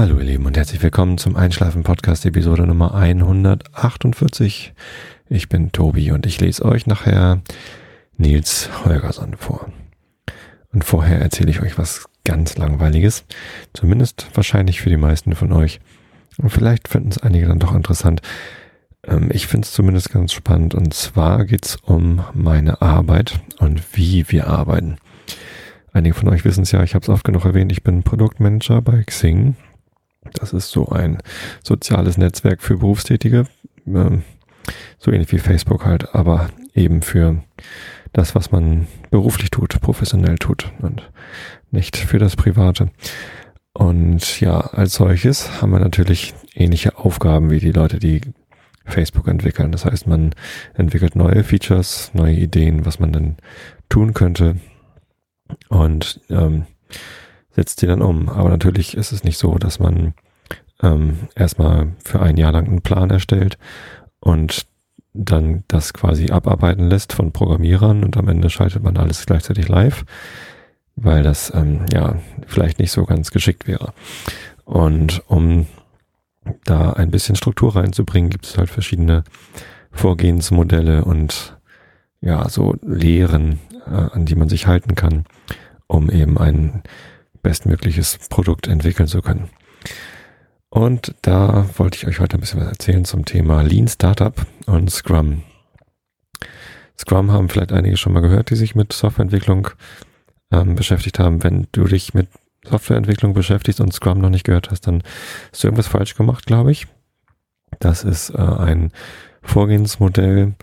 Hallo ihr Lieben und herzlich willkommen zum Einschlafen Podcast Episode Nummer 148. Ich bin Tobi und ich lese euch nachher Nils Holgersson vor. Und vorher erzähle ich euch was ganz langweiliges, zumindest wahrscheinlich für die meisten von euch. Und vielleicht finden es einige dann doch interessant. Ähm, ich finde es zumindest ganz spannend und zwar geht es um meine Arbeit und wie wir arbeiten. Einige von euch wissen es ja, ich habe es oft genug erwähnt, ich bin Produktmanager bei Xing das ist so ein soziales Netzwerk für Berufstätige, ähm, so ähnlich wie Facebook halt, aber eben für das, was man beruflich tut, professionell tut und nicht für das Private. Und ja, als solches haben wir natürlich ähnliche Aufgaben wie die Leute, die Facebook entwickeln. Das heißt, man entwickelt neue Features, neue Ideen, was man dann tun könnte. Und ähm, setzt die dann um. Aber natürlich ist es nicht so, dass man ähm, erstmal für ein Jahr lang einen Plan erstellt und dann das quasi abarbeiten lässt von Programmierern und am Ende schaltet man alles gleichzeitig live, weil das ähm, ja vielleicht nicht so ganz geschickt wäre. Und um da ein bisschen Struktur reinzubringen, gibt es halt verschiedene Vorgehensmodelle und ja, so Lehren, äh, an die man sich halten kann, um eben ein bestmögliches Produkt entwickeln zu können. Und da wollte ich euch heute ein bisschen was erzählen zum Thema Lean Startup und Scrum. Scrum haben vielleicht einige schon mal gehört, die sich mit Softwareentwicklung ähm, beschäftigt haben. Wenn du dich mit Softwareentwicklung beschäftigst und Scrum noch nicht gehört hast, dann hast du irgendwas falsch gemacht, glaube ich. Das ist äh, ein Vorgehensmodell,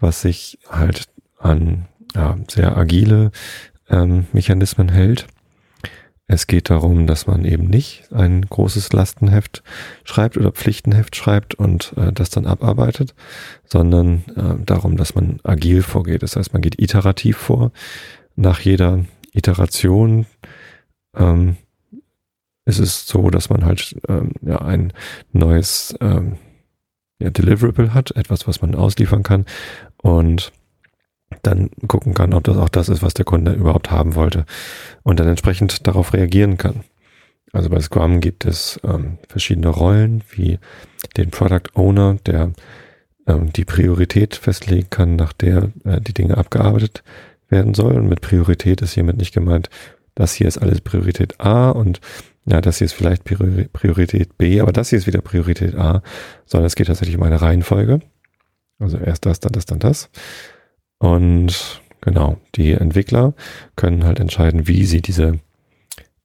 was sich halt an ja, sehr agile ähm, Mechanismen hält es geht darum, dass man eben nicht ein großes Lastenheft schreibt oder Pflichtenheft schreibt und äh, das dann abarbeitet, sondern äh, darum, dass man agil vorgeht. Das heißt, man geht iterativ vor. Nach jeder Iteration ähm, ist es so, dass man halt ähm, ja, ein neues ähm, ja, Deliverable hat, etwas, was man ausliefern kann und dann gucken kann, ob das auch das ist, was der Kunde überhaupt haben wollte und dann entsprechend darauf reagieren kann. Also bei Scrum gibt es ähm, verschiedene Rollen, wie den Product Owner, der ähm, die Priorität festlegen kann, nach der äh, die Dinge abgearbeitet werden sollen. Und mit Priorität ist hiermit nicht gemeint, das hier ist alles Priorität A und ja, das hier ist vielleicht Priorität B, aber das hier ist wieder Priorität A, sondern es geht tatsächlich um eine Reihenfolge. Also erst das, dann das, dann das. Und genau, die Entwickler können halt entscheiden, wie sie diese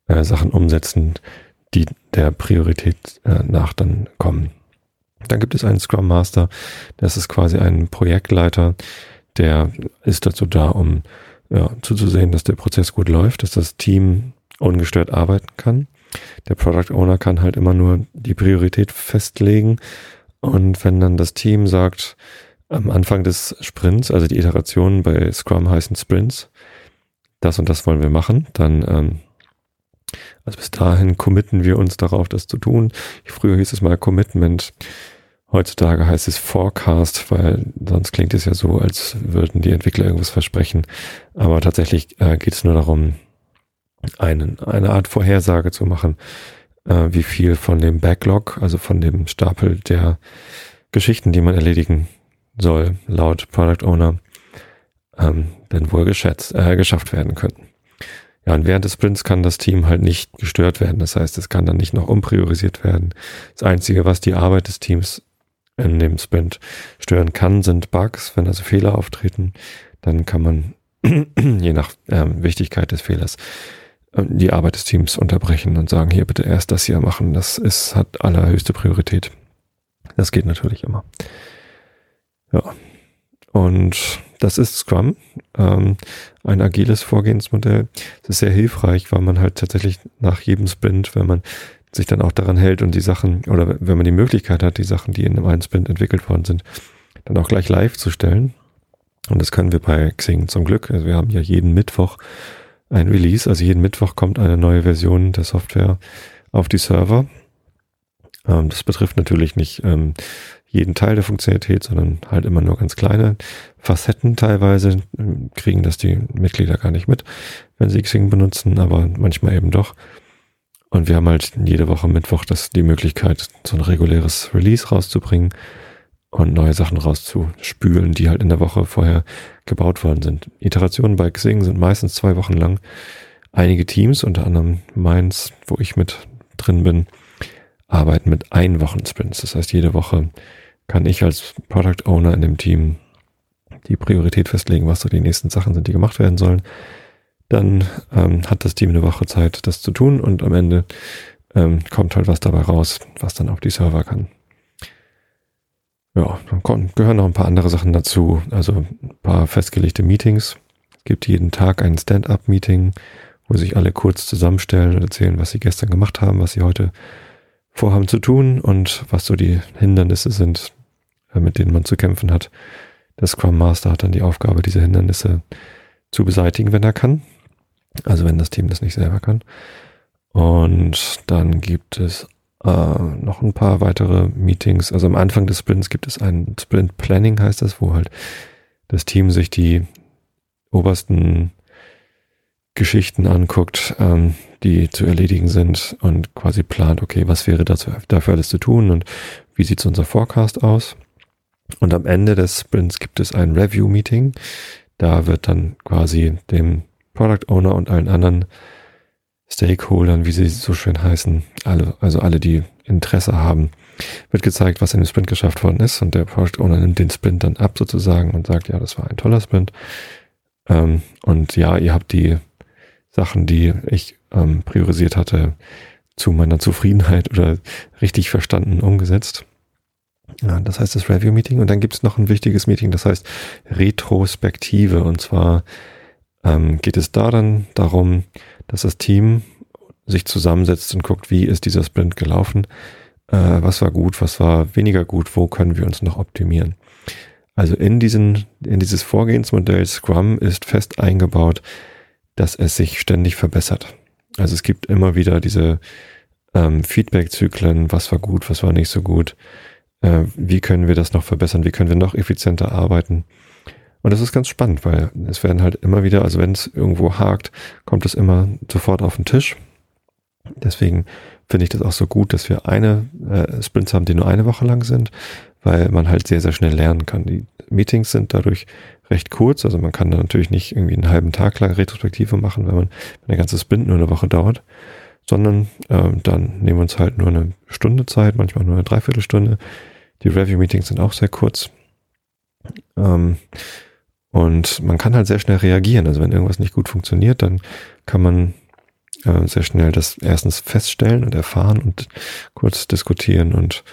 äh, Sachen umsetzen, die der Priorität äh, nach dann kommen. Dann gibt es einen Scrum Master, das ist quasi ein Projektleiter, der ist dazu da, um ja, zuzusehen, dass der Prozess gut läuft, dass das Team ungestört arbeiten kann. Der Product Owner kann halt immer nur die Priorität festlegen und wenn dann das Team sagt, am Anfang des Sprints, also die Iterationen bei Scrum heißen Sprints, das und das wollen wir machen, dann, ähm, also bis dahin committen wir uns darauf, das zu tun. Früher hieß es mal Commitment, heutzutage heißt es Forecast, weil sonst klingt es ja so, als würden die Entwickler irgendwas versprechen. Aber tatsächlich äh, geht es nur darum, einen, eine Art Vorhersage zu machen, äh, wie viel von dem Backlog, also von dem Stapel der Geschichten, die man erledigen soll laut Product Owner ähm, denn wohl geschätzt, äh, geschafft werden können. Ja, und während des Sprints kann das Team halt nicht gestört werden. Das heißt, es kann dann nicht noch umpriorisiert werden. Das Einzige, was die Arbeit des Teams in dem Sprint stören kann, sind Bugs. Wenn also Fehler auftreten, dann kann man je nach ähm, Wichtigkeit des Fehlers äh, die Arbeit des Teams unterbrechen und sagen, hier bitte erst das hier machen. Das ist, hat allerhöchste Priorität. Das geht natürlich immer. Ja. Und das ist Scrum, ähm, ein agiles Vorgehensmodell. Es ist sehr hilfreich, weil man halt tatsächlich nach jedem Sprint, wenn man sich dann auch daran hält und die Sachen, oder wenn man die Möglichkeit hat, die Sachen, die in einem Sprint entwickelt worden sind, dann auch gleich live zu stellen. Und das können wir bei Xing zum Glück. Also wir haben ja jeden Mittwoch ein Release, also jeden Mittwoch kommt eine neue Version der Software auf die Server. Ähm, das betrifft natürlich nicht ähm, jeden Teil der Funktionalität, sondern halt immer nur ganz kleine Facetten teilweise ähm, kriegen das die Mitglieder gar nicht mit, wenn sie Xing benutzen, aber manchmal eben doch. Und wir haben halt jede Woche Mittwoch das, die Möglichkeit, so ein reguläres Release rauszubringen und neue Sachen rauszuspülen, die halt in der Woche vorher gebaut worden sind. Iterationen bei Xing sind meistens zwei Wochen lang. Einige Teams, unter anderem meins, wo ich mit drin bin, arbeiten mit ein Wochen Sprints. Das heißt, jede Woche kann ich als Product Owner in dem Team die Priorität festlegen, was so die nächsten Sachen sind, die gemacht werden sollen. Dann ähm, hat das Team eine Woche Zeit, das zu tun und am Ende ähm, kommt halt was dabei raus, was dann auf die Server kann. Ja, dann gehören noch ein paar andere Sachen dazu, also ein paar festgelegte Meetings. Es gibt jeden Tag ein Stand-up-Meeting, wo sich alle kurz zusammenstellen und erzählen, was sie gestern gemacht haben, was sie heute vorhaben zu tun und was so die Hindernisse sind, äh, mit denen man zu kämpfen hat. Der Scrum Master hat dann die Aufgabe, diese Hindernisse zu beseitigen, wenn er kann. Also wenn das Team das nicht selber kann. Und dann gibt es äh, noch ein paar weitere Meetings. Also am Anfang des Sprints gibt es ein Sprint Planning, heißt das, wo halt das Team sich die obersten Geschichten anguckt, ähm, die zu erledigen sind und quasi plant, okay, was wäre dazu, dafür alles zu tun und wie sieht unser Forecast aus. Und am Ende des Sprints gibt es ein Review-Meeting. Da wird dann quasi dem Product Owner und allen anderen Stakeholdern, wie sie so schön heißen, alle, also alle, die Interesse haben, wird gezeigt, was in dem Sprint geschafft worden ist und der Product Owner nimmt den Sprint dann ab sozusagen und sagt, ja, das war ein toller Sprint. Ähm, und ja, ihr habt die Sachen, die ich ähm, priorisiert hatte, zu meiner Zufriedenheit oder richtig verstanden umgesetzt. Ja, das heißt das Review-Meeting. Und dann gibt es noch ein wichtiges Meeting, das heißt Retrospektive. Und zwar ähm, geht es da dann darum, dass das Team sich zusammensetzt und guckt, wie ist dieser Sprint gelaufen, äh, was war gut, was war weniger gut, wo können wir uns noch optimieren. Also in diesen, in dieses Vorgehensmodell Scrum ist fest eingebaut, dass es sich ständig verbessert. Also es gibt immer wieder diese ähm, Feedback-Zyklen, was war gut, was war nicht so gut, äh, wie können wir das noch verbessern, wie können wir noch effizienter arbeiten. Und das ist ganz spannend, weil es werden halt immer wieder, also wenn es irgendwo hakt, kommt es immer sofort auf den Tisch. Deswegen finde ich das auch so gut, dass wir eine äh, Sprints haben, die nur eine Woche lang sind, weil man halt sehr, sehr schnell lernen kann. Die Meetings sind dadurch recht kurz, also man kann da natürlich nicht irgendwie einen halben Tag lang Retrospektive machen, wenn man wenn der ganze Sprint nur eine Woche dauert, sondern äh, dann nehmen wir uns halt nur eine Stunde Zeit, manchmal nur eine Dreiviertelstunde. Die Review-Meetings sind auch sehr kurz. Ähm, und man kann halt sehr schnell reagieren. Also wenn irgendwas nicht gut funktioniert, dann kann man äh, sehr schnell das erstens feststellen und erfahren und kurz diskutieren und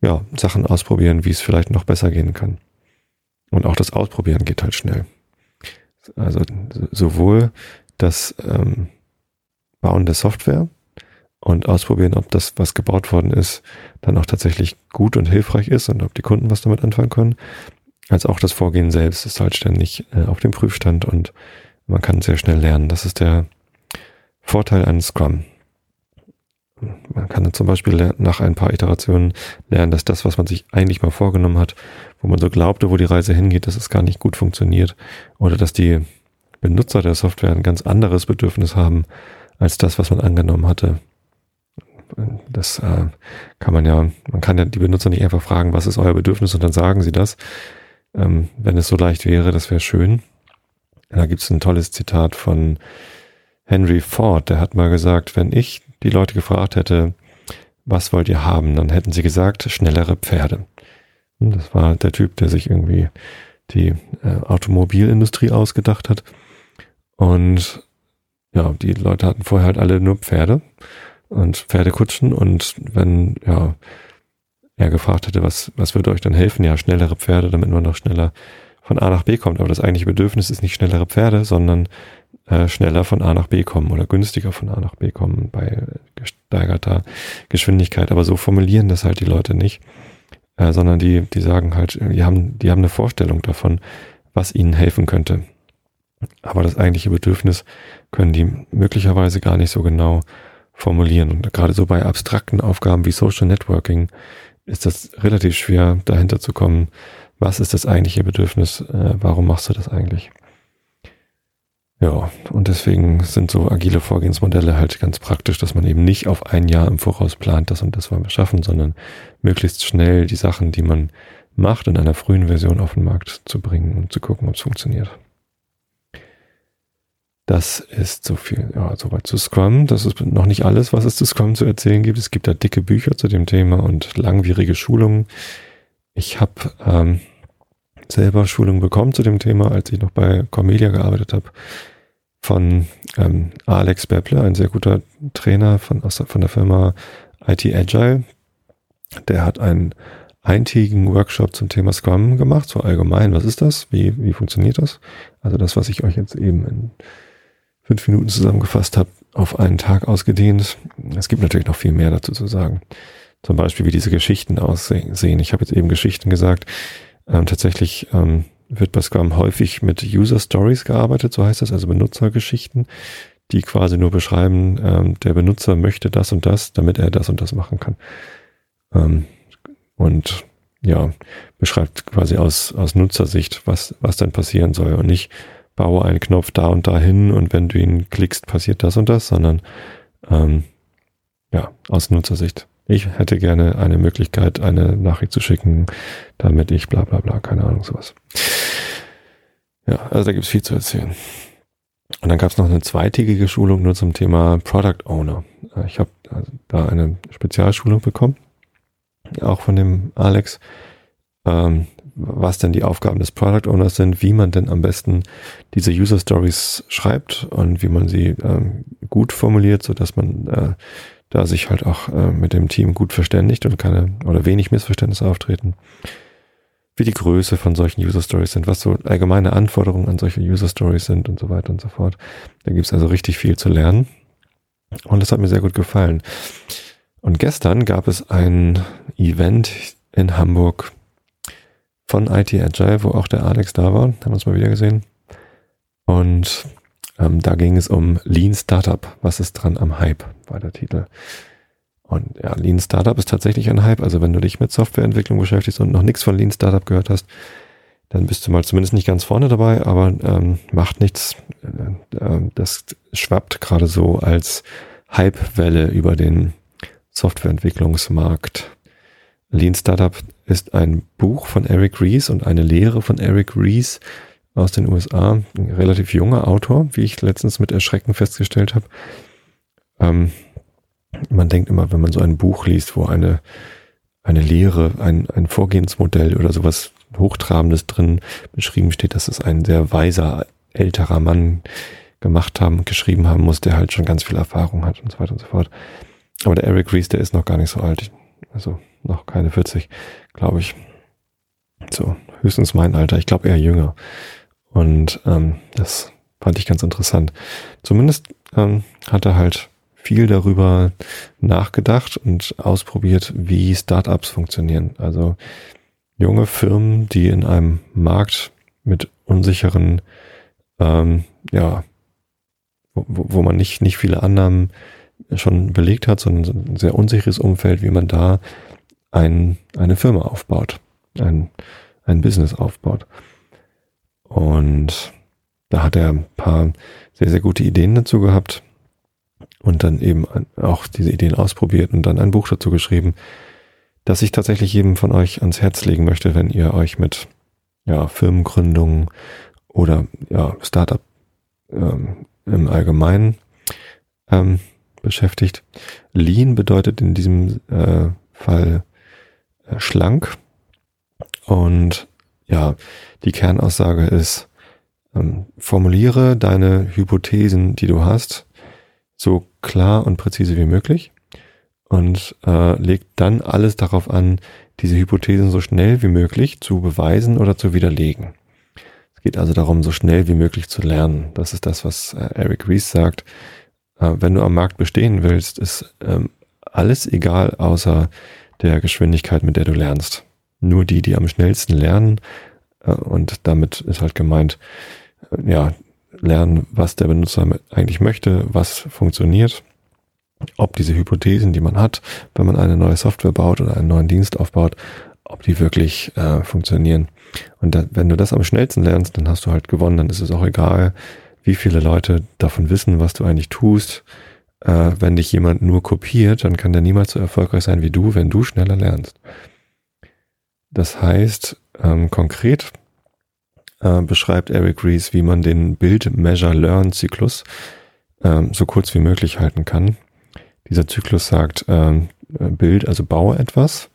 ja, Sachen ausprobieren, wie es vielleicht noch besser gehen kann. Und auch das Ausprobieren geht halt schnell. Also sowohl das ähm, Bauen der Software und ausprobieren, ob das, was gebaut worden ist, dann auch tatsächlich gut und hilfreich ist und ob die Kunden was damit anfangen können, als auch das Vorgehen selbst ist halt ständig äh, auf dem Prüfstand und man kann sehr schnell lernen. Das ist der Vorteil eines Scrum. Man kann zum Beispiel nach ein paar Iterationen lernen, dass das, was man sich eigentlich mal vorgenommen hat, wo man so glaubte, wo die Reise hingeht, dass es gar nicht gut funktioniert oder dass die Benutzer der Software ein ganz anderes Bedürfnis haben als das, was man angenommen hatte. Das äh, kann man ja, man kann ja die Benutzer nicht einfach fragen, was ist euer Bedürfnis und dann sagen sie das. Ähm, wenn es so leicht wäre, das wäre schön. Da gibt es ein tolles Zitat von Henry Ford, der hat mal gesagt, wenn ich die Leute gefragt hätte, was wollt ihr haben, dann hätten sie gesagt, schnellere Pferde. Und das war der Typ, der sich irgendwie die äh, Automobilindustrie ausgedacht hat. Und ja, die Leute hatten vorher halt alle nur Pferde und Pferdekutschen und wenn, ja, er gefragt hätte, was, was würde euch dann helfen? Ja, schnellere Pferde, damit man noch schneller von A nach B kommt. Aber das eigentliche Bedürfnis ist nicht schnellere Pferde, sondern äh, schneller von A nach B kommen oder günstiger von A nach B kommen bei gesteigerter Geschwindigkeit. Aber so formulieren das halt die Leute nicht, äh, sondern die, die sagen halt, die haben, die haben eine Vorstellung davon, was ihnen helfen könnte. Aber das eigentliche Bedürfnis können die möglicherweise gar nicht so genau formulieren. Und gerade so bei abstrakten Aufgaben wie Social Networking ist das relativ schwer, dahinter zu kommen, was ist das eigentliche Bedürfnis, äh, warum machst du das eigentlich? Ja, und deswegen sind so agile Vorgehensmodelle halt ganz praktisch, dass man eben nicht auf ein Jahr im Voraus plant, das und das wollen wir schaffen, sondern möglichst schnell die Sachen, die man macht, in einer frühen Version auf den Markt zu bringen und zu gucken, ob es funktioniert. Das ist so viel, ja, soweit zu Scrum. Das ist noch nicht alles, was es zu Scrum zu erzählen gibt. Es gibt da dicke Bücher zu dem Thema und langwierige Schulungen. Ich habe ähm, selber Schulungen bekommen zu dem Thema, als ich noch bei Cormelia gearbeitet habe, von ähm, Alex Bepple, ein sehr guter Trainer von, aus, von der Firma IT Agile. Der hat einen eintägigen Workshop zum Thema Scrum gemacht, so allgemein. Was ist das? Wie, wie funktioniert das? Also das, was ich euch jetzt eben in fünf Minuten zusammengefasst habe, auf einen Tag ausgedehnt. Es gibt natürlich noch viel mehr dazu zu sagen. Zum Beispiel, wie diese Geschichten aussehen. Ich habe jetzt eben Geschichten gesagt. Ähm, tatsächlich ähm, wird bei Scrum häufig mit User Stories gearbeitet, so heißt das, also Benutzergeschichten, die quasi nur beschreiben, ähm, der Benutzer möchte das und das, damit er das und das machen kann. Ähm, und ja, beschreibt quasi aus, aus Nutzersicht, was, was dann passieren soll und nicht, baue einen Knopf da und da hin und wenn du ihn klickst, passiert das und das, sondern ähm, ja, aus Nutzersicht. Ich hätte gerne eine Möglichkeit, eine Nachricht zu schicken, damit ich bla bla bla, keine Ahnung, sowas. Ja, also da gibt's viel zu erzählen. Und dann gab's noch eine zweitägige Schulung nur zum Thema Product Owner. Ich habe also da eine Spezialschulung bekommen, auch von dem Alex. Ähm, was denn die Aufgaben des Product Owners sind, wie man denn am besten diese User Stories schreibt und wie man sie ähm, gut formuliert, so dass man äh, da sich halt auch äh, mit dem Team gut verständigt und keine oder wenig Missverständnisse auftreten. Wie die Größe von solchen User Stories sind, was so allgemeine Anforderungen an solche User Stories sind und so weiter und so fort. Da gibt's also richtig viel zu lernen. Und das hat mir sehr gut gefallen. Und gestern gab es ein Event in Hamburg von IT Agile, wo auch der Alex da war. Haben wir uns mal wieder gesehen. Und ähm, da ging es um Lean Startup. Was ist dran am Hype, war der Titel. Und ja, Lean Startup ist tatsächlich ein Hype. Also wenn du dich mit Softwareentwicklung beschäftigst und noch nichts von Lean Startup gehört hast, dann bist du mal zumindest nicht ganz vorne dabei, aber ähm, macht nichts. Äh, äh, das schwappt gerade so als Hypewelle über den Softwareentwicklungsmarkt. Lean Startup ist ein Buch von Eric Ries und eine Lehre von Eric Ries aus den USA. Ein relativ junger Autor, wie ich letztens mit Erschrecken festgestellt habe. Ähm, man denkt immer, wenn man so ein Buch liest, wo eine, eine Lehre, ein, ein Vorgehensmodell oder sowas Hochtrabendes drin beschrieben steht, dass es ein sehr weiser, älterer Mann gemacht haben, geschrieben haben muss, der halt schon ganz viel Erfahrung hat und so weiter und so fort. Aber der Eric Ries, der ist noch gar nicht so alt. Also noch keine 40, glaube ich. So, höchstens mein Alter. Ich glaube eher jünger. Und ähm, das fand ich ganz interessant. Zumindest ähm, hat er halt viel darüber nachgedacht und ausprobiert, wie Startups funktionieren. Also junge Firmen, die in einem Markt mit unsicheren, ähm, ja, wo, wo man nicht, nicht viele Annahmen schon belegt hat, sondern ein sehr unsicheres Umfeld, wie man da ein, eine Firma aufbaut, ein, ein Business aufbaut. Und da hat er ein paar sehr, sehr gute Ideen dazu gehabt und dann eben auch diese Ideen ausprobiert und dann ein Buch dazu geschrieben, das ich tatsächlich jedem von euch ans Herz legen möchte, wenn ihr euch mit ja, Firmengründungen oder ja, Startup ähm, im Allgemeinen ähm, beschäftigt. Lean bedeutet in diesem äh, Fall äh, schlank. Und ja, die Kernaussage ist, ähm, formuliere deine Hypothesen, die du hast, so klar und präzise wie möglich und äh, leg dann alles darauf an, diese Hypothesen so schnell wie möglich zu beweisen oder zu widerlegen. Es geht also darum, so schnell wie möglich zu lernen. Das ist das, was äh, Eric Ries sagt. Äh, wenn du am Markt bestehen willst, ist ähm, alles egal außer der Geschwindigkeit, mit der du lernst. Nur die, die am schnellsten lernen, äh, und damit ist halt gemeint, äh, ja, lernen, was der Benutzer eigentlich möchte, was funktioniert, ob diese Hypothesen, die man hat, wenn man eine neue Software baut oder einen neuen Dienst aufbaut, ob die wirklich äh, funktionieren. Und da, wenn du das am schnellsten lernst, dann hast du halt gewonnen, dann ist es auch egal, wie viele Leute davon wissen, was du eigentlich tust. Äh, wenn dich jemand nur kopiert, dann kann der niemals so erfolgreich sein wie du, wenn du schneller lernst. Das heißt, ähm, konkret äh, beschreibt Eric Rees, wie man den Build-Measure-Learn-Zyklus ähm, so kurz wie möglich halten kann. Dieser Zyklus sagt, ähm, Bild, also baue etwas.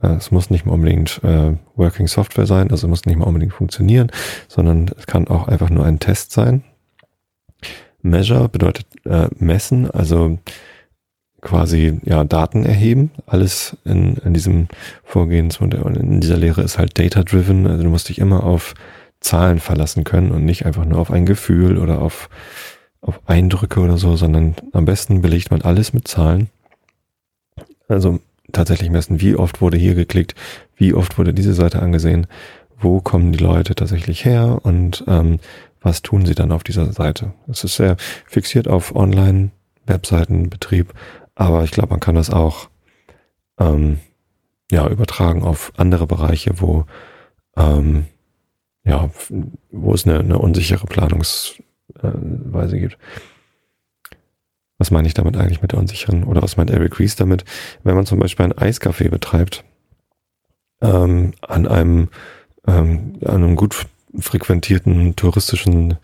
Äh, es muss nicht mal unbedingt äh, Working Software sein, also muss nicht mal unbedingt funktionieren, sondern es kann auch einfach nur ein Test sein. Measure bedeutet äh, messen, also quasi ja Daten erheben. Alles in, in diesem Vorgehensmodell und in dieser Lehre ist halt data-driven. Also du musst dich immer auf Zahlen verlassen können und nicht einfach nur auf ein Gefühl oder auf, auf Eindrücke oder so, sondern am besten belegt man alles mit Zahlen. Also tatsächlich messen, wie oft wurde hier geklickt, wie oft wurde diese Seite angesehen, wo kommen die Leute tatsächlich her und ähm, was tun sie dann auf dieser Seite. Es ist sehr fixiert auf Online-Webseitenbetrieb, aber ich glaube, man kann das auch ähm, ja übertragen auf andere Bereiche, wo ähm, ja, wo es eine, eine unsichere Planungsweise gibt. Was meine ich damit eigentlich mit der unsicheren? Oder was meint Eric Ries damit? Wenn man zum Beispiel ein Eiscafé betreibt, ähm, an einem, ähm, an einem gut frequentierten touristischen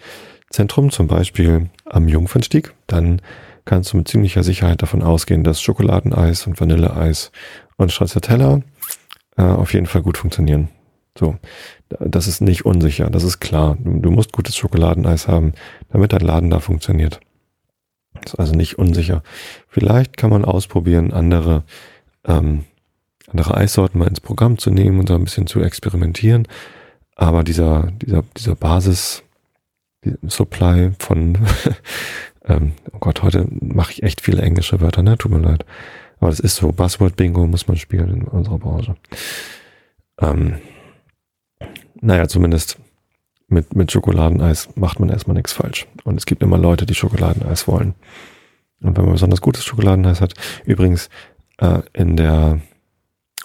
Zentrum, zum Beispiel am Jungfernstieg, dann kannst du mit ziemlicher Sicherheit davon ausgehen, dass Schokoladeneis und Vanilleeis und Stracciatella äh, auf jeden Fall gut funktionieren. So, das ist nicht unsicher, das ist klar. Du, musst gutes Schokoladeneis haben, damit dein Laden da funktioniert. Das ist also nicht unsicher. Vielleicht kann man ausprobieren, andere, ähm, andere Eissorten mal ins Programm zu nehmen und so ein bisschen zu experimentieren. Aber dieser, dieser, dieser Basis, Supply von, ähm, oh Gott, heute mache ich echt viele englische Wörter, ne? Tut mir leid. Aber das ist so. Buzzword-Bingo muss man spielen in unserer Branche. Ähm, naja, zumindest mit, mit Schokoladeneis macht man erstmal nichts falsch. Und es gibt immer Leute, die Schokoladeneis wollen. Und wenn man besonders gutes Schokoladeneis hat, übrigens äh, in der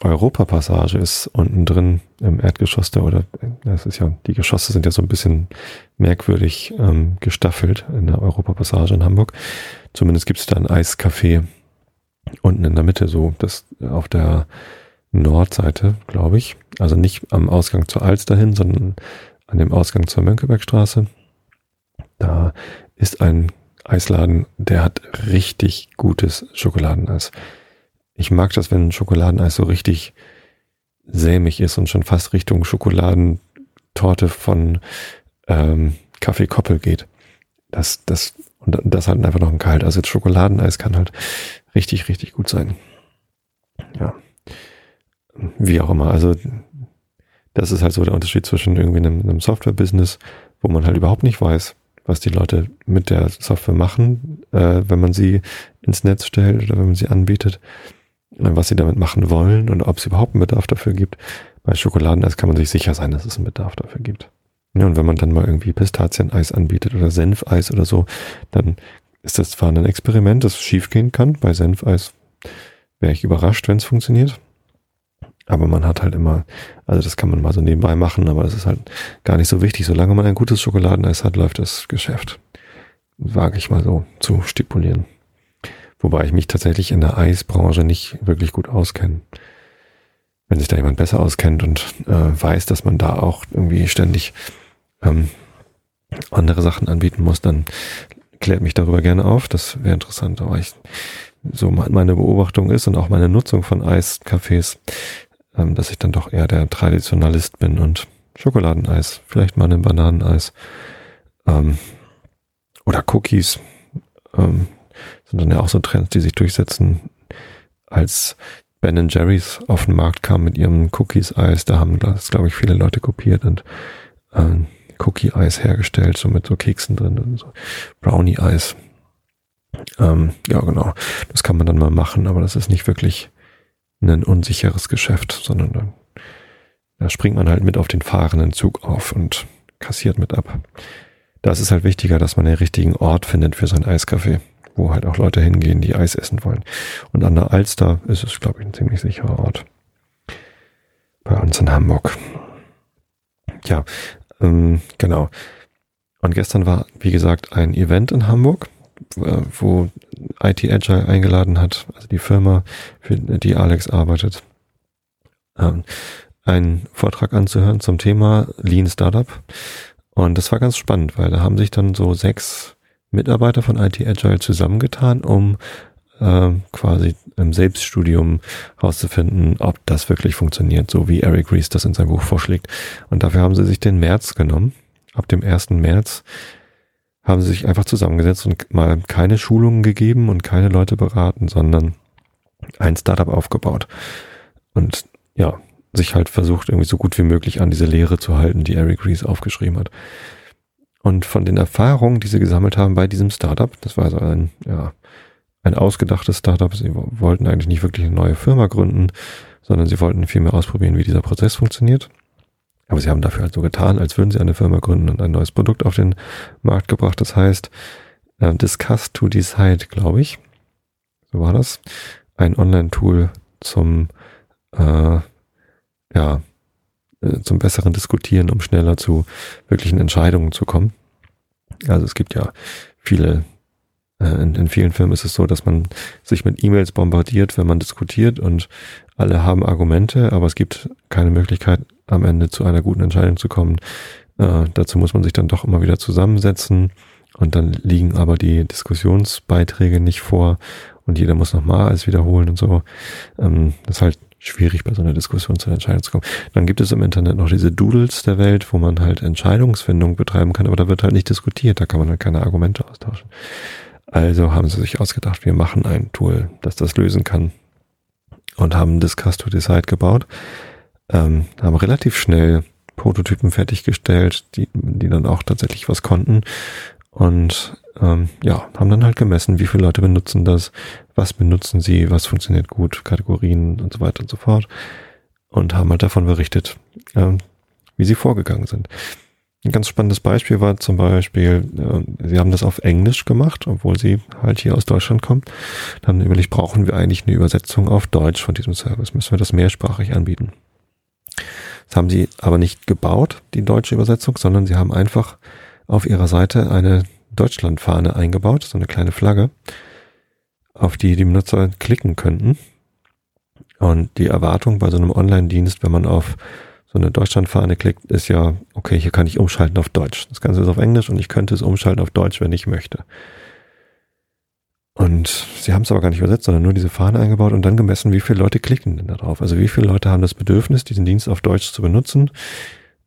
Europapassage ist unten drin im Erdgeschoss da, oder das ist ja, die Geschosse sind ja so ein bisschen merkwürdig ähm, gestaffelt in der Europapassage in Hamburg. Zumindest gibt es da ein Eiscafé unten in der Mitte, so das auf der Nordseite, glaube ich. Also nicht am Ausgang zur Alster hin, sondern an dem Ausgang zur Mönckebergstraße. Da ist ein Eisladen, der hat richtig gutes Schokoladeneis. Ich mag das, wenn Schokoladeneis so richtig sämig ist und schon fast Richtung Schokoladentorte von ähm, Kaffee Koppel geht. Das, das, und das hat einfach noch ein Kalt. Also Schokoladeneis kann halt richtig, richtig gut sein. Ja. Wie auch immer. Also das ist halt so der Unterschied zwischen irgendwie einem, einem Software-Business, wo man halt überhaupt nicht weiß, was die Leute mit der Software machen, äh, wenn man sie ins Netz stellt oder wenn man sie anbietet, was sie damit machen wollen und ob es überhaupt einen Bedarf dafür gibt. Bei Schokoladeneis kann man sich sicher sein, dass es einen Bedarf dafür gibt. Ja, und wenn man dann mal irgendwie Pistazieneis anbietet oder Senfeis oder so, dann ist das zwar ein Experiment, das schiefgehen kann. Bei Senfeis wäre ich überrascht, wenn es funktioniert. Aber man hat halt immer, also das kann man mal so nebenbei machen, aber das ist halt gar nicht so wichtig. Solange man ein gutes Schokoladeneis hat, läuft das Geschäft. Wage ich mal so zu stipulieren. Wobei ich mich tatsächlich in der Eisbranche nicht wirklich gut auskenne. Wenn sich da jemand besser auskennt und äh, weiß, dass man da auch irgendwie ständig ähm, andere Sachen anbieten muss, dann klärt mich darüber gerne auf. Das wäre interessant. Aber ich, so meine Beobachtung ist und auch meine Nutzung von Eiscafés ähm, dass ich dann doch eher der Traditionalist bin und Schokoladeneis, vielleicht mal ein Bananeneis ähm, oder Cookies ähm, sind dann ja auch so Trends, die sich durchsetzen. Als Ben Jerry's auf den Markt kam mit ihrem Cookies-Eis, da haben das, glaube ich, viele Leute kopiert und ähm, Cookie-Eis hergestellt, so mit so Keksen drin und so Brownie-Eis. Ähm, ja, genau. Das kann man dann mal machen, aber das ist nicht wirklich ein unsicheres Geschäft, sondern da, da springt man halt mit auf den fahrenden Zug auf und kassiert mit ab. Da ist es halt wichtiger, dass man den richtigen Ort findet für sein Eiscafé, wo halt auch Leute hingehen, die Eis essen wollen. Und an der Alster ist es, glaube ich, ein ziemlich sicherer Ort. Bei uns in Hamburg. Ja, ähm, genau. Und gestern war, wie gesagt, ein Event in Hamburg, äh, wo IT Agile eingeladen hat, also die Firma, für die Alex arbeitet, ähm, einen Vortrag anzuhören zum Thema Lean Startup. Und das war ganz spannend, weil da haben sich dann so sechs Mitarbeiter von IT Agile zusammengetan, um äh, quasi im Selbststudium herauszufinden, ob das wirklich funktioniert, so wie Eric Ries das in seinem Buch vorschlägt. Und dafür haben sie sich den März genommen. Ab dem 1. März haben sie sich einfach zusammengesetzt und mal keine Schulungen gegeben und keine Leute beraten, sondern ein Startup aufgebaut. Und ja, sich halt versucht, irgendwie so gut wie möglich an diese Lehre zu halten, die Eric Ries aufgeschrieben hat. Und von den Erfahrungen, die sie gesammelt haben bei diesem Startup, das war also ein, ja, ein ausgedachtes Startup, sie wollten eigentlich nicht wirklich eine neue Firma gründen, sondern sie wollten vielmehr ausprobieren, wie dieser Prozess funktioniert. Aber sie haben dafür halt so getan, als würden sie eine Firma gründen und ein neues Produkt auf den Markt gebracht. Das heißt, äh, Discuss to Decide, glaube ich. So war das. Ein Online-Tool zum, äh, ja, zum besseren Diskutieren, um schneller zu wirklichen Entscheidungen zu kommen. Also es gibt ja viele, äh, in, in vielen Firmen ist es so, dass man sich mit E-Mails bombardiert, wenn man diskutiert und alle haben Argumente, aber es gibt keine Möglichkeit, am Ende zu einer guten Entscheidung zu kommen. Äh, dazu muss man sich dann doch immer wieder zusammensetzen und dann liegen aber die Diskussionsbeiträge nicht vor und jeder muss nochmal alles wiederholen und so. Ähm, das ist halt schwierig bei so einer Diskussion zu einer Entscheidung zu kommen. Dann gibt es im Internet noch diese Doodles der Welt, wo man halt Entscheidungsfindung betreiben kann, aber da wird halt nicht diskutiert, da kann man halt keine Argumente austauschen. Also haben sie sich ausgedacht, wir machen ein Tool, das das lösen kann und haben Discuss to Decide gebaut ähm, haben relativ schnell Prototypen fertiggestellt, die, die dann auch tatsächlich was konnten. Und ähm, ja, haben dann halt gemessen, wie viele Leute benutzen das, was benutzen sie, was funktioniert gut, Kategorien und so weiter und so fort. Und haben halt davon berichtet, ähm, wie sie vorgegangen sind. Ein ganz spannendes Beispiel war zum Beispiel, äh, sie haben das auf Englisch gemacht, obwohl sie halt hier aus Deutschland kommen. Dann überlegt, brauchen wir eigentlich eine Übersetzung auf Deutsch von diesem Service? Müssen wir das mehrsprachig anbieten? Das haben sie aber nicht gebaut, die deutsche Übersetzung, sondern sie haben einfach auf ihrer Seite eine Deutschlandfahne eingebaut, so eine kleine Flagge, auf die die Benutzer klicken könnten. Und die Erwartung bei so einem Online-Dienst, wenn man auf so eine Deutschlandfahne klickt, ist ja, okay, hier kann ich umschalten auf Deutsch. Das Ganze ist auf Englisch und ich könnte es umschalten auf Deutsch, wenn ich möchte. Und sie haben es aber gar nicht übersetzt, sondern nur diese Fahne eingebaut und dann gemessen, wie viele Leute klicken denn da drauf. Also wie viele Leute haben das Bedürfnis, diesen Dienst auf Deutsch zu benutzen.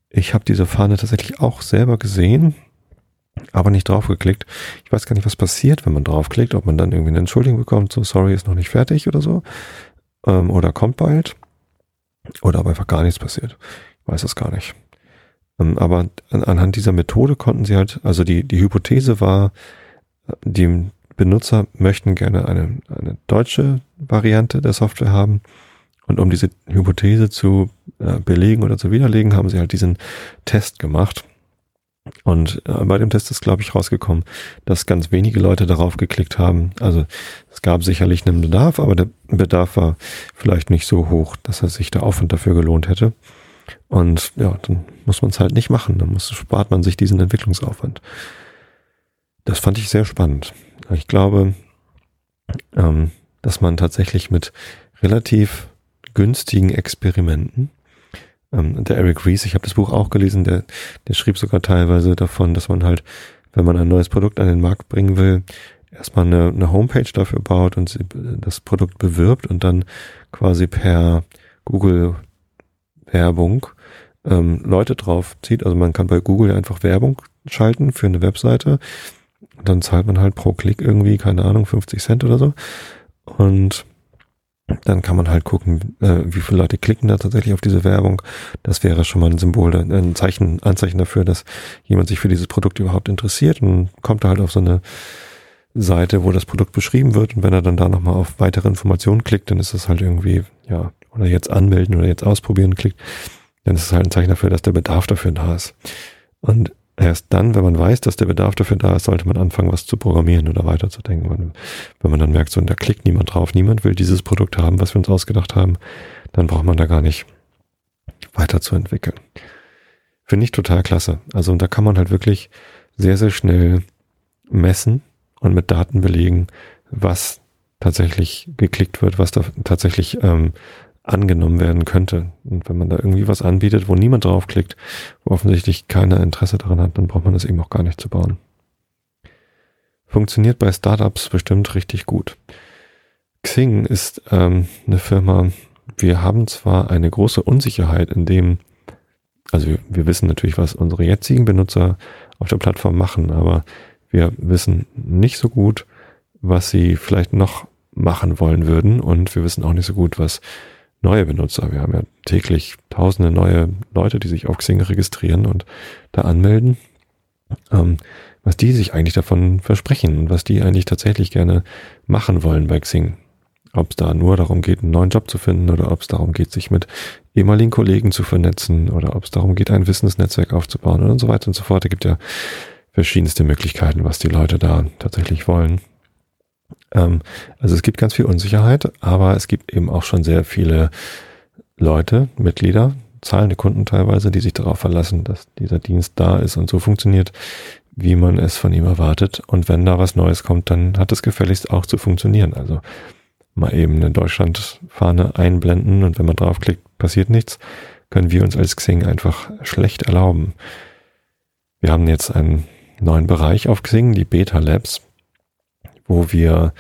Ich habe diese Fahne tatsächlich auch selber gesehen, aber nicht draufgeklickt. Ich weiß gar nicht, was passiert, wenn man draufklickt, ob man dann irgendwie eine Entschuldigung bekommt, so sorry, ist noch nicht fertig oder so. Ähm, oder kommt bald. Oder ob einfach gar nichts passiert. Ich weiß es gar nicht. Ähm, aber anhand dieser Methode konnten sie halt, also die, die Hypothese war, die, Benutzer möchten gerne eine, eine deutsche Variante der Software haben. Und um diese Hypothese zu äh, belegen oder zu widerlegen, haben sie halt diesen Test gemacht. Und äh, bei dem Test ist, glaube ich, rausgekommen, dass ganz wenige Leute darauf geklickt haben. Also es gab sicherlich einen Bedarf, aber der Bedarf war vielleicht nicht so hoch, dass er sich der Aufwand dafür gelohnt hätte. Und ja, dann muss man es halt nicht machen. Dann muss, spart man sich diesen Entwicklungsaufwand. Das fand ich sehr spannend. Ich glaube, ähm, dass man tatsächlich mit relativ günstigen Experimenten, ähm, der Eric Ries, ich habe das Buch auch gelesen, der, der schrieb sogar teilweise davon, dass man halt, wenn man ein neues Produkt an den Markt bringen will, erstmal eine, eine Homepage dafür baut und das Produkt bewirbt und dann quasi per Google Werbung ähm, Leute drauf zieht. Also man kann bei Google einfach Werbung schalten für eine Webseite dann zahlt man halt pro Klick irgendwie, keine Ahnung, 50 Cent oder so. Und dann kann man halt gucken, äh, wie viele Leute klicken da tatsächlich auf diese Werbung. Das wäre schon mal ein Symbol, ein Zeichen, Anzeichen dafür, dass jemand sich für dieses Produkt überhaupt interessiert und kommt da halt auf so eine Seite, wo das Produkt beschrieben wird. Und wenn er dann da nochmal auf weitere Informationen klickt, dann ist es halt irgendwie, ja, oder jetzt anmelden oder jetzt ausprobieren klickt, dann ist es halt ein Zeichen dafür, dass der Bedarf dafür da ist. Und Erst dann, wenn man weiß, dass der Bedarf dafür da ist, sollte man anfangen, was zu programmieren oder weiterzudenken. Wenn man dann merkt, so, da klickt niemand drauf, niemand will dieses Produkt haben, was wir uns ausgedacht haben, dann braucht man da gar nicht weiterzuentwickeln. Finde ich total klasse. Also, da kann man halt wirklich sehr, sehr schnell messen und mit Daten belegen, was tatsächlich geklickt wird, was da tatsächlich ähm, angenommen werden könnte. Und wenn man da irgendwie was anbietet, wo niemand draufklickt, wo offensichtlich keiner Interesse daran hat, dann braucht man das eben auch gar nicht zu bauen. Funktioniert bei Startups bestimmt richtig gut. Xing ist ähm, eine Firma, wir haben zwar eine große Unsicherheit in dem, also wir, wir wissen natürlich, was unsere jetzigen Benutzer auf der Plattform machen, aber wir wissen nicht so gut, was sie vielleicht noch machen wollen würden und wir wissen auch nicht so gut, was neue Benutzer. Wir haben ja täglich tausende neue Leute, die sich auf Xing registrieren und da anmelden. Ähm, was die sich eigentlich davon versprechen und was die eigentlich tatsächlich gerne machen wollen bei Xing. Ob es da nur darum geht, einen neuen Job zu finden oder ob es darum geht, sich mit ehemaligen Kollegen zu vernetzen oder ob es darum geht, ein Wissensnetzwerk aufzubauen und so weiter und so fort. Da gibt ja verschiedenste Möglichkeiten, was die Leute da tatsächlich wollen. Ähm, also es gibt ganz viel Unsicherheit, aber es gibt eben auch schon sehr viele Leute, Mitglieder, zahlende Kunden teilweise, die sich darauf verlassen, dass dieser Dienst da ist und so funktioniert, wie man es von ihm erwartet. Und wenn da was Neues kommt, dann hat es gefälligst auch zu funktionieren. Also mal eben eine Deutschlandfahne einblenden und wenn man draufklickt, passiert nichts, können wir uns als Xing einfach schlecht erlauben. Wir haben jetzt einen neuen Bereich auf Xing, die Beta Labs wo wir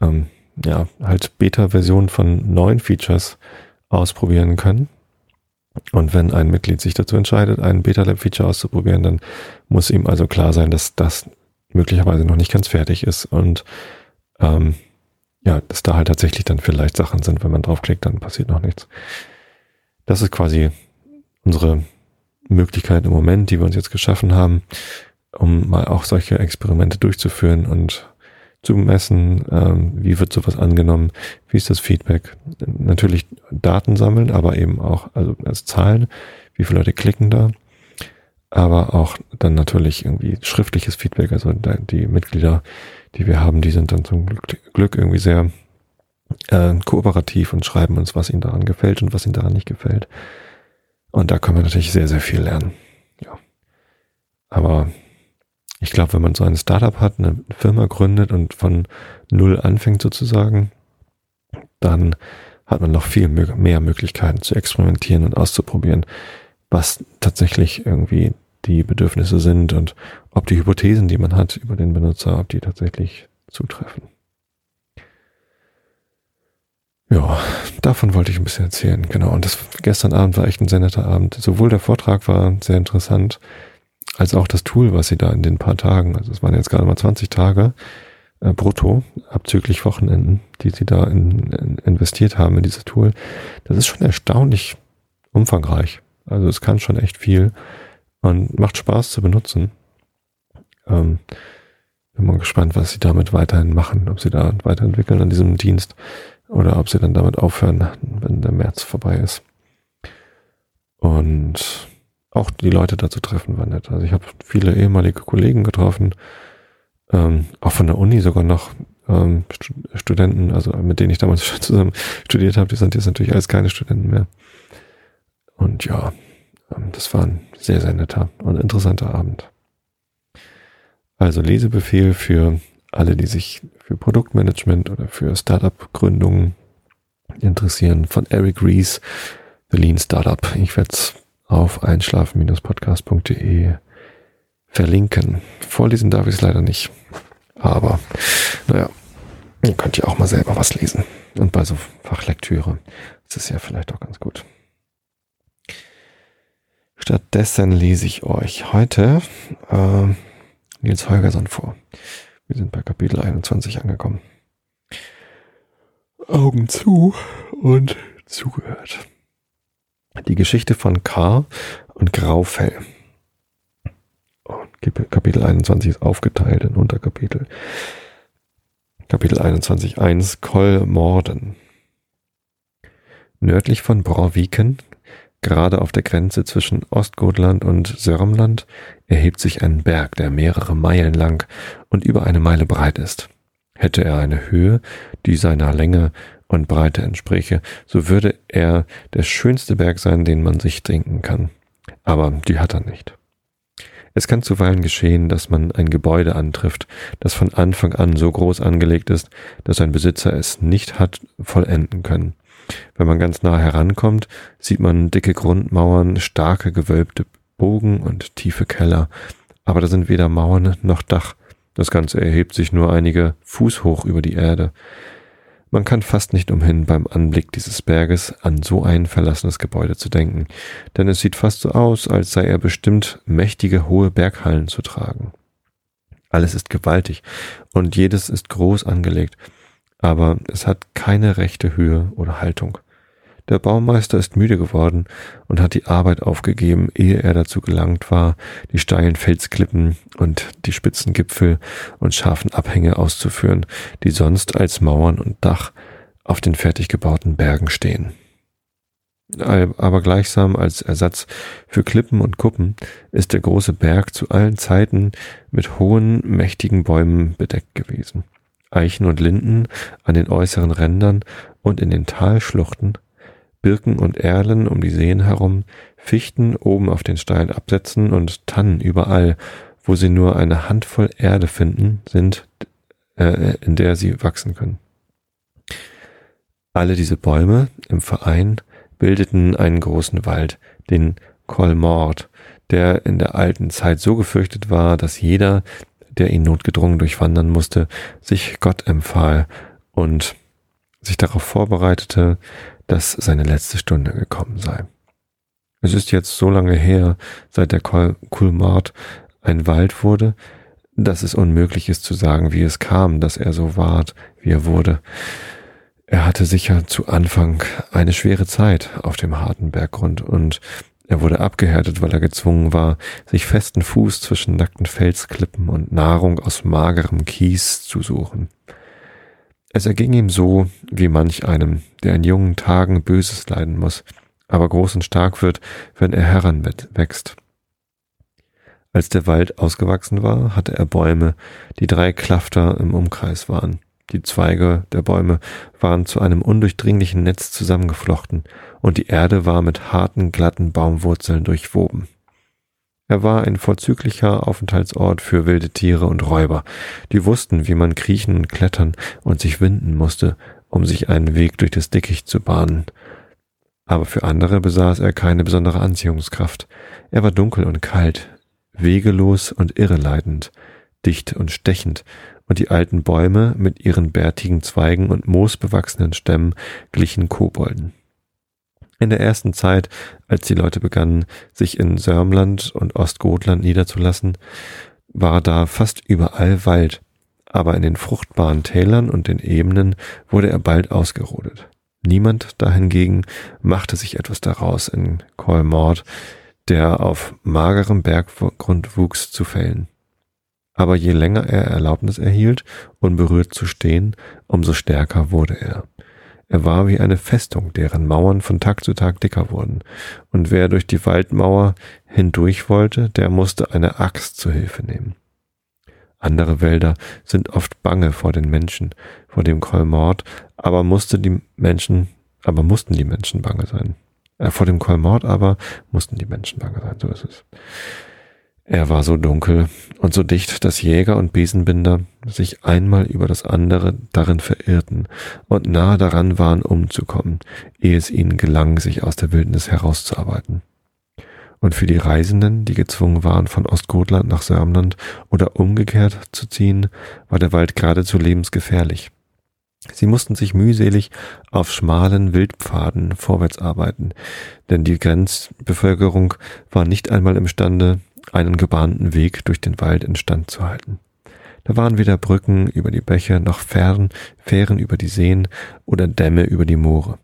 ähm, ja halt Beta-Versionen von neuen Features ausprobieren können. Und wenn ein Mitglied sich dazu entscheidet, ein Beta-Lab-Feature auszuprobieren, dann muss ihm also klar sein, dass das möglicherweise noch nicht ganz fertig ist und ähm, ja, dass da halt tatsächlich dann vielleicht Sachen sind, wenn man draufklickt, dann passiert noch nichts. Das ist quasi unsere Möglichkeit im Moment, die wir uns jetzt geschaffen haben, um mal auch solche Experimente durchzuführen und zu messen, ähm, wie wird sowas angenommen, wie ist das Feedback. Natürlich Daten sammeln, aber eben auch also als Zahlen, wie viele Leute klicken da, aber auch dann natürlich irgendwie schriftliches Feedback, also die Mitglieder, die wir haben, die sind dann zum Glück irgendwie sehr äh, kooperativ und schreiben uns, was ihnen daran gefällt und was ihnen daran nicht gefällt. Und da können wir natürlich sehr, sehr viel lernen. Ja. Aber ich glaube, wenn man so ein Startup hat, eine Firma gründet und von null anfängt sozusagen, dann hat man noch viel mehr Möglichkeiten zu experimentieren und auszuprobieren, was tatsächlich irgendwie die Bedürfnisse sind und ob die Hypothesen, die man hat über den Benutzer, ob die tatsächlich zutreffen. Ja, davon wollte ich ein bisschen erzählen, genau. Und das gestern Abend war echt ein sehr netter Abend. Sowohl der Vortrag war sehr interessant, als auch das Tool, was sie da in den paar Tagen, also es waren jetzt gerade mal 20 Tage äh, brutto, abzüglich Wochenenden, die sie da in, in investiert haben in dieses Tool, das ist schon erstaunlich umfangreich. Also es kann schon echt viel und macht Spaß zu benutzen. Ähm, bin mal gespannt, was sie damit weiterhin machen, ob sie da weiterentwickeln an diesem Dienst oder ob sie dann damit aufhören, wenn der März vorbei ist. Und auch die Leute dazu treffen war nett. Also ich habe viele ehemalige Kollegen getroffen, ähm, auch von der Uni sogar noch ähm, Studenten, also mit denen ich damals schon zusammen studiert habe, die sind jetzt natürlich alles keine Studenten mehr. Und ja, ähm, das war ein sehr, sehr netter und interessanter Abend. Also Lesebefehl für alle, die sich für Produktmanagement oder für Startup-Gründungen interessieren, von Eric Rees, The Lean Startup. Ich werde es auf einschlafen-podcast.de verlinken. Vorlesen darf ich es leider nicht. Aber, naja, ihr könnt ja auch mal selber was lesen. Und bei so Fachlektüre ist es ja vielleicht auch ganz gut. Stattdessen lese ich euch heute äh, Nils Holgersson vor. Wir sind bei Kapitel 21 angekommen. Augen zu und zugehört. Die Geschichte von K. und Graufell. Kapitel 21 ist aufgeteilt in Unterkapitel. Kapitel 21.1 Kolmorden. Nördlich von Borwiken, gerade auf der Grenze zwischen Ostgotland und Sörmland, erhebt sich ein Berg, der mehrere Meilen lang und über eine Meile breit ist. Hätte er eine Höhe, die seiner Länge und Breite entspräche, so würde er der schönste Berg sein, den man sich denken kann. Aber die hat er nicht. Es kann zuweilen geschehen, dass man ein Gebäude antrifft, das von Anfang an so groß angelegt ist, dass sein Besitzer es nicht hat vollenden können. Wenn man ganz nah herankommt, sieht man dicke Grundmauern, starke gewölbte Bogen und tiefe Keller, aber da sind weder Mauern noch Dach. Das Ganze erhebt sich nur einige Fuß hoch über die Erde. Man kann fast nicht umhin, beim Anblick dieses Berges an so ein verlassenes Gebäude zu denken, denn es sieht fast so aus, als sei er bestimmt, mächtige hohe Berghallen zu tragen. Alles ist gewaltig und jedes ist groß angelegt, aber es hat keine rechte Höhe oder Haltung. Der Baumeister ist müde geworden und hat die Arbeit aufgegeben, ehe er dazu gelangt war, die steilen Felsklippen und die spitzen Gipfel und scharfen Abhänge auszuführen, die sonst als Mauern und Dach auf den fertig gebauten Bergen stehen. Aber gleichsam als Ersatz für Klippen und Kuppen ist der große Berg zu allen Zeiten mit hohen, mächtigen Bäumen bedeckt gewesen. Eichen und Linden an den äußeren Rändern und in den Talschluchten Birken und Erlen um die Seen herum, Fichten oben auf den steilen Absätzen und Tannen überall, wo sie nur eine Handvoll Erde finden, sind, äh, in der sie wachsen können. Alle diese Bäume im Verein bildeten einen großen Wald, den Kolmord, der in der alten Zeit so gefürchtet war, dass jeder, der ihn notgedrungen durchwandern musste, sich Gott empfahl und sich darauf vorbereitete, dass seine letzte Stunde gekommen sei. Es ist jetzt so lange her, seit der Kulmart ein Wald wurde, dass es unmöglich ist zu sagen, wie es kam, dass er so ward, wie er wurde. Er hatte sicher zu Anfang eine schwere Zeit auf dem harten Berggrund und er wurde abgehärtet, weil er gezwungen war, sich festen Fuß zwischen nackten Felsklippen und Nahrung aus magerem Kies zu suchen. Es erging ihm so wie manch einem, der in jungen Tagen Böses leiden muss, aber groß und stark wird, wenn er heranwächst. Als der Wald ausgewachsen war, hatte er Bäume, die drei Klafter im Umkreis waren. Die Zweige der Bäume waren zu einem undurchdringlichen Netz zusammengeflochten, und die Erde war mit harten, glatten Baumwurzeln durchwoben. Er war ein vorzüglicher Aufenthaltsort für wilde Tiere und Räuber, die wussten, wie man kriechen und klettern und sich winden musste, um sich einen Weg durch das Dickicht zu bahnen. Aber für andere besaß er keine besondere Anziehungskraft. Er war dunkel und kalt, wegelos und irreleitend, dicht und stechend, und die alten Bäume mit ihren bärtigen Zweigen und moosbewachsenen Stämmen glichen Kobolden. In der ersten Zeit, als die Leute begannen, sich in Sörmland und Ostgotland niederzulassen, war da fast überall Wald, aber in den fruchtbaren Tälern und den Ebenen wurde er bald ausgerodet. Niemand dahingegen machte sich etwas daraus, in Kolmord, der auf magerem Berggrund wuchs, zu fällen. Aber je länger er Erlaubnis erhielt, unberührt zu stehen, umso stärker wurde er. Er war wie eine Festung, deren Mauern von Tag zu Tag dicker wurden, und wer durch die Waldmauer hindurch wollte, der musste eine Axt zu Hilfe nehmen. Andere Wälder sind oft bange vor den Menschen, vor dem Kolmord, aber musste die Menschen, aber mussten die Menschen bange sein. Äh, vor dem Kolmord aber mussten die Menschen bange sein, so ist es. Er war so dunkel und so dicht, dass Jäger und Besenbinder sich einmal über das andere darin verirrten und nahe daran waren, umzukommen, ehe es ihnen gelang, sich aus der Wildnis herauszuarbeiten. Und für die Reisenden, die gezwungen waren, von Ostgotland nach Sörmland oder umgekehrt zu ziehen, war der Wald geradezu lebensgefährlich. Sie mussten sich mühselig auf schmalen Wildpfaden vorwärts arbeiten, denn die Grenzbevölkerung war nicht einmal imstande, einen gebahnten Weg durch den Wald instand zu halten. Da waren weder Brücken über die Bäche noch Fähren, Fähren über die Seen oder Dämme über die Moore.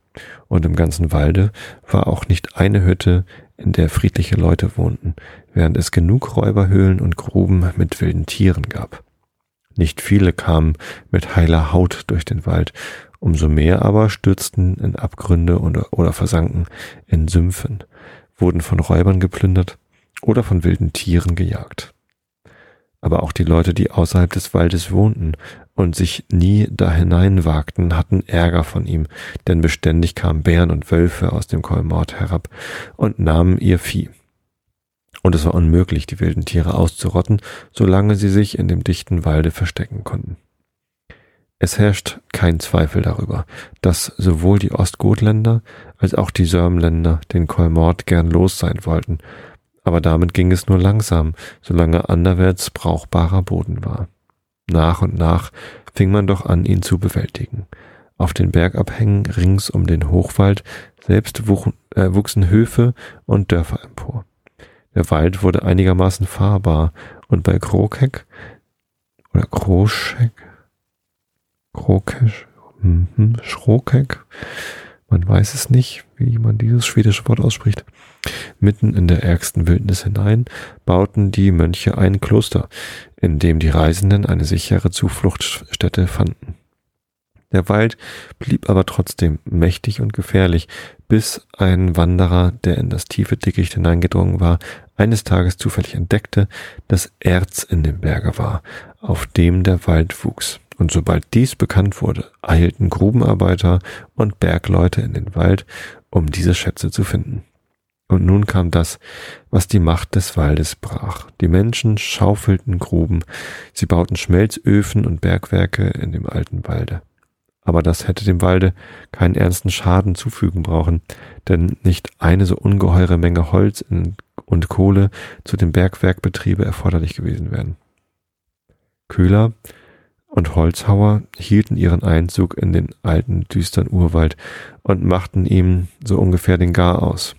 Und im ganzen Walde war auch nicht eine Hütte, in der friedliche Leute wohnten, während es genug Räuberhöhlen und Gruben mit wilden Tieren gab. Nicht viele kamen mit heiler Haut durch den Wald, umso mehr aber stürzten in Abgründe oder, oder versanken in Sümpfen, wurden von Räubern geplündert oder von wilden Tieren gejagt. Aber auch die Leute, die außerhalb des Waldes wohnten und sich nie da hineinwagten, hatten Ärger von ihm, denn beständig kamen Bären und Wölfe aus dem Kolmord herab und nahmen ihr Vieh. und es war unmöglich, die wilden Tiere auszurotten, solange sie sich in dem dichten Walde verstecken konnten. Es herrscht kein Zweifel darüber, dass sowohl die Ostgotländer als auch die Sörmländer den Kolmord gern los sein wollten, aber damit ging es nur langsam, solange anderwärts brauchbarer Boden war. Nach und nach fing man doch an, ihn zu bewältigen. Auf den Bergabhängen rings um den Hochwald selbst wuch, äh, wuchsen Höfe und Dörfer empor. Der Wald wurde einigermaßen fahrbar und bei Krokeck oder Kroschek, Krokesch, mhm, Schrokeck, man weiß es nicht, wie man dieses schwedische Wort ausspricht, mitten in der ärgsten Wildnis hinein, bauten die Mönche ein Kloster, in dem die Reisenden eine sichere Zufluchtsstätte fanden. Der Wald blieb aber trotzdem mächtig und gefährlich, bis ein Wanderer, der in das tiefe Dickicht hineingedrungen war, eines Tages zufällig entdeckte, dass Erz in dem Berge war, auf dem der Wald wuchs. Und sobald dies bekannt wurde, eilten Grubenarbeiter und Bergleute in den Wald, um diese Schätze zu finden. Und nun kam das, was die Macht des Waldes brach. Die Menschen schaufelten Gruben, sie bauten Schmelzöfen und Bergwerke in dem alten Walde. Aber das hätte dem Walde keinen ernsten Schaden zufügen brauchen, denn nicht eine so ungeheure Menge Holz und Kohle zu dem Bergwerkbetriebe erforderlich gewesen wären. Köhler und Holzhauer hielten ihren Einzug in den alten, düsteren Urwald und machten ihm so ungefähr den Gar aus.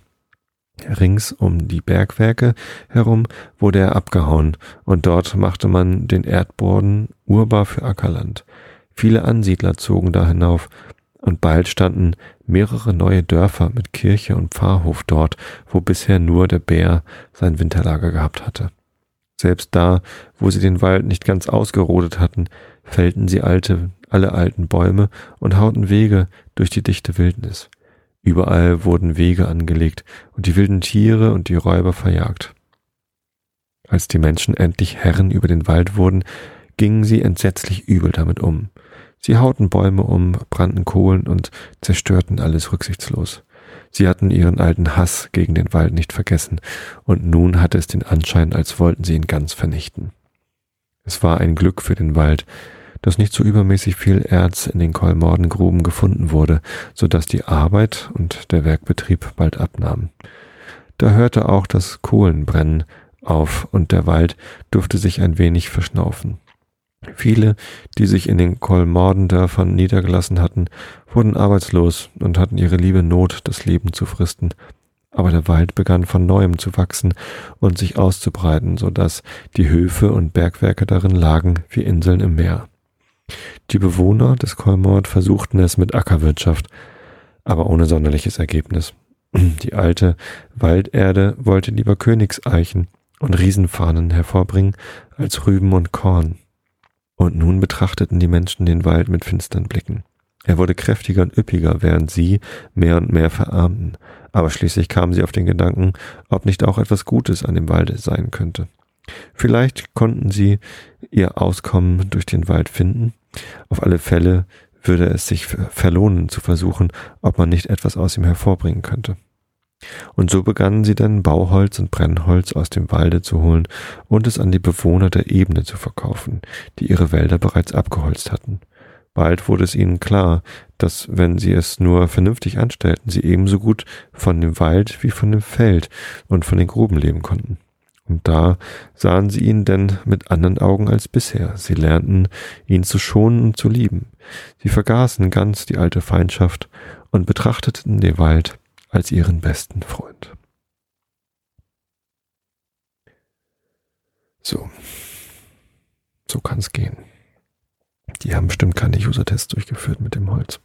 Rings um die Bergwerke herum wurde er abgehauen, und dort machte man den Erdboden urbar für Ackerland. Viele Ansiedler zogen da hinauf, und bald standen mehrere neue Dörfer mit Kirche und Pfarrhof dort, wo bisher nur der Bär sein Winterlager gehabt hatte. Selbst da, wo sie den Wald nicht ganz ausgerodet hatten, fällten sie alte, alle alten Bäume und hauten Wege durch die dichte Wildnis. Überall wurden Wege angelegt und die wilden Tiere und die Räuber verjagt. Als die Menschen endlich Herren über den Wald wurden, gingen sie entsetzlich übel damit um. Sie hauten Bäume um, brannten Kohlen und zerstörten alles rücksichtslos. Sie hatten ihren alten Hass gegen den Wald nicht vergessen, und nun hatte es den Anschein, als wollten sie ihn ganz vernichten. Es war ein Glück für den Wald, dass nicht so übermäßig viel Erz in den Kolmordengruben gefunden wurde, so dass die Arbeit und der Werkbetrieb bald abnahmen. Da hörte auch das Kohlenbrennen auf und der Wald durfte sich ein wenig verschnaufen. Viele, die sich in den Kolmordendörfern niedergelassen hatten, wurden arbeitslos und hatten ihre liebe Not, das Leben zu fristen. Aber der Wald begann von neuem zu wachsen und sich auszubreiten, so dass die Höfe und Bergwerke darin lagen wie Inseln im Meer. Die Bewohner des Kolmord versuchten es mit Ackerwirtschaft, aber ohne sonderliches Ergebnis. Die alte Walderde wollte lieber Königseichen und Riesenfahnen hervorbringen als Rüben und Korn. Und nun betrachteten die Menschen den Wald mit finstern Blicken. Er wurde kräftiger und üppiger, während sie mehr und mehr verarmten. Aber schließlich kamen sie auf den Gedanken, ob nicht auch etwas Gutes an dem Walde sein könnte. Vielleicht konnten sie ihr Auskommen durch den Wald finden. Auf alle Fälle würde es sich verlohnen zu versuchen, ob man nicht etwas aus ihm hervorbringen könnte. Und so begannen sie dann Bauholz und Brennholz aus dem Walde zu holen und es an die Bewohner der Ebene zu verkaufen, die ihre Wälder bereits abgeholzt hatten. Bald wurde es ihnen klar, dass wenn sie es nur vernünftig anstellten, sie ebenso gut von dem Wald wie von dem Feld und von den Gruben leben konnten. Und da sahen sie ihn denn mit anderen Augen als bisher. Sie lernten, ihn zu schonen und zu lieben. Sie vergaßen ganz die alte Feindschaft und betrachteten den Wald als ihren besten Freund. So. So kann es gehen. Die haben bestimmt keine User-Tests durchgeführt mit dem Holz.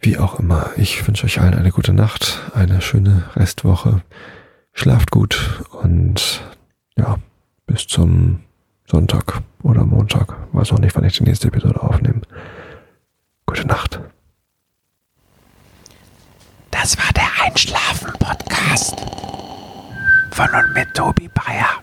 Wie auch immer, ich wünsche euch allen eine gute Nacht, eine schöne Restwoche. Schlaft gut und ja, bis zum Sonntag oder Montag. Weiß auch nicht, wann ich die nächste Episode aufnehme. Gute Nacht. Das war der Einschlafen-Podcast von und mit Tobi Bayer.